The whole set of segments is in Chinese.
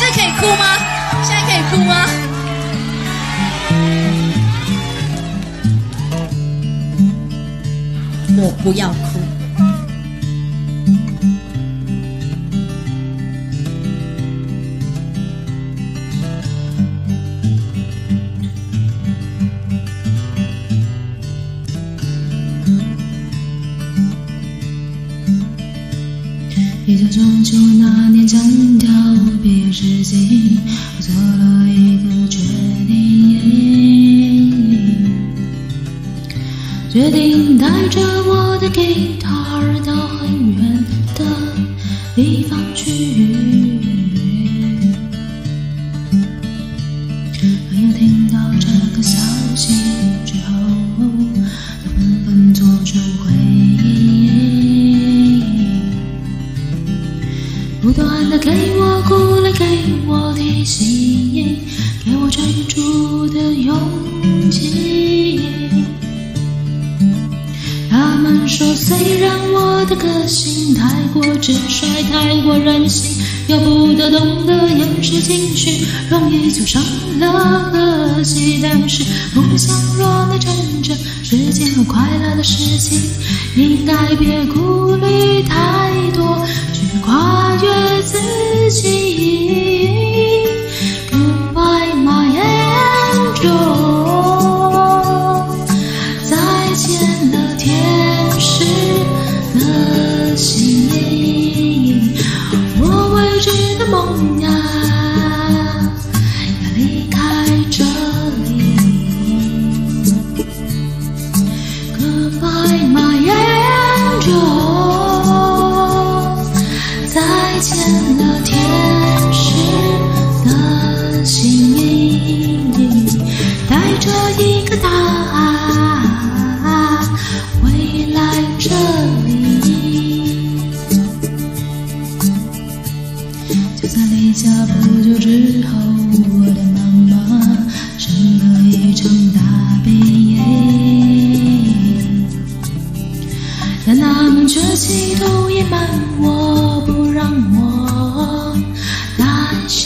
这可以哭吗？现在可以哭吗？我不要哭。在中秋那年将要毕业时期，我做了一个决定，决定带着我的吉他到很远的地方去。不断的给我鼓励，给我提醒，给我追逐的勇气。他们说，虽然我的个性太过直率，太过任性，要不得懂得掩饰情绪，容易就伤了和气。但是梦想若能成真，是件很快乐的事情，应该别顾虑太多。跨越自己。我。让我担心。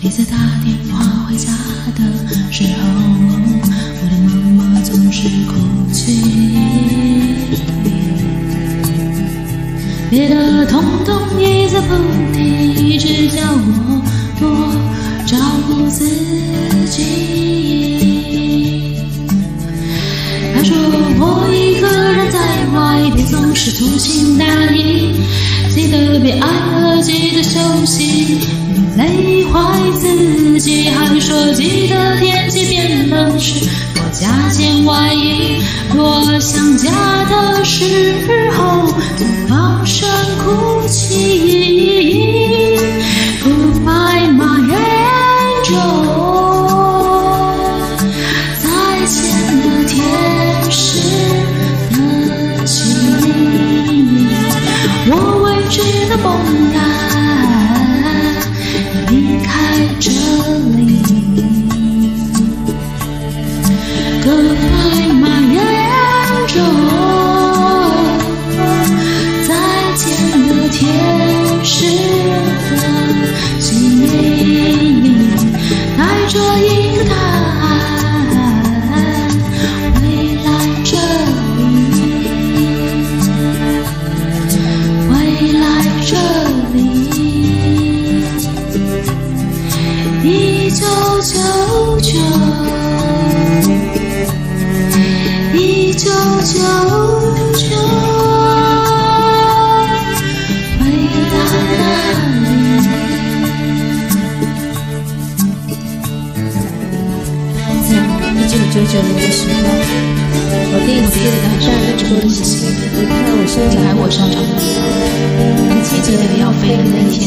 你在打电话回家的时候，我的妈妈总是哭泣。别的统统一字不提，只叫我多照顾自己。是粗心大意，记得别爱了，记得休息，别累坏自己。梦啊，一九九九，一九九九，回到哪里？在一九九九年的时候，我第一次赶上了这个旅行，离开我生长我生长的地方。很奇迹的要飞的那天，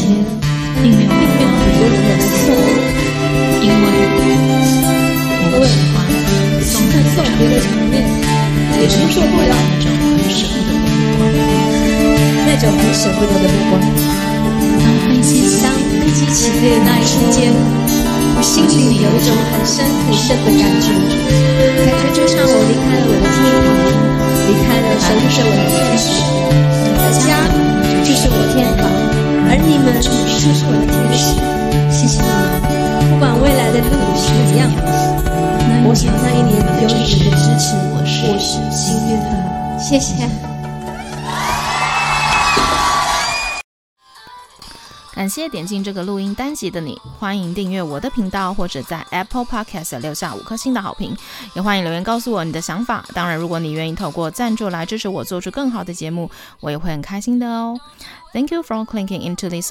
并没有并没有很多人来送我。因为我喜欢总在送别的场面也承受不了那种很舍不得的目光那种很舍不得的目光当飞机起飞的那一瞬间我心里有一种很深很深的感觉。感觉。就像我离开了我的天堂离开了神就是我的天使而的家就是我的天堂而你们就是我的天使谢谢我想那一年有你们的支持，我是幸运的。谢谢。感谢点进这个录音单集的你，欢迎订阅我的频道，或者在 Apple Podcast 留下五颗星的好评，也欢迎留言告诉我你的想法。当然，如果你愿意透过赞助来支持我做出更好的节目，我也会很开心的哦。Thank you for clicking into this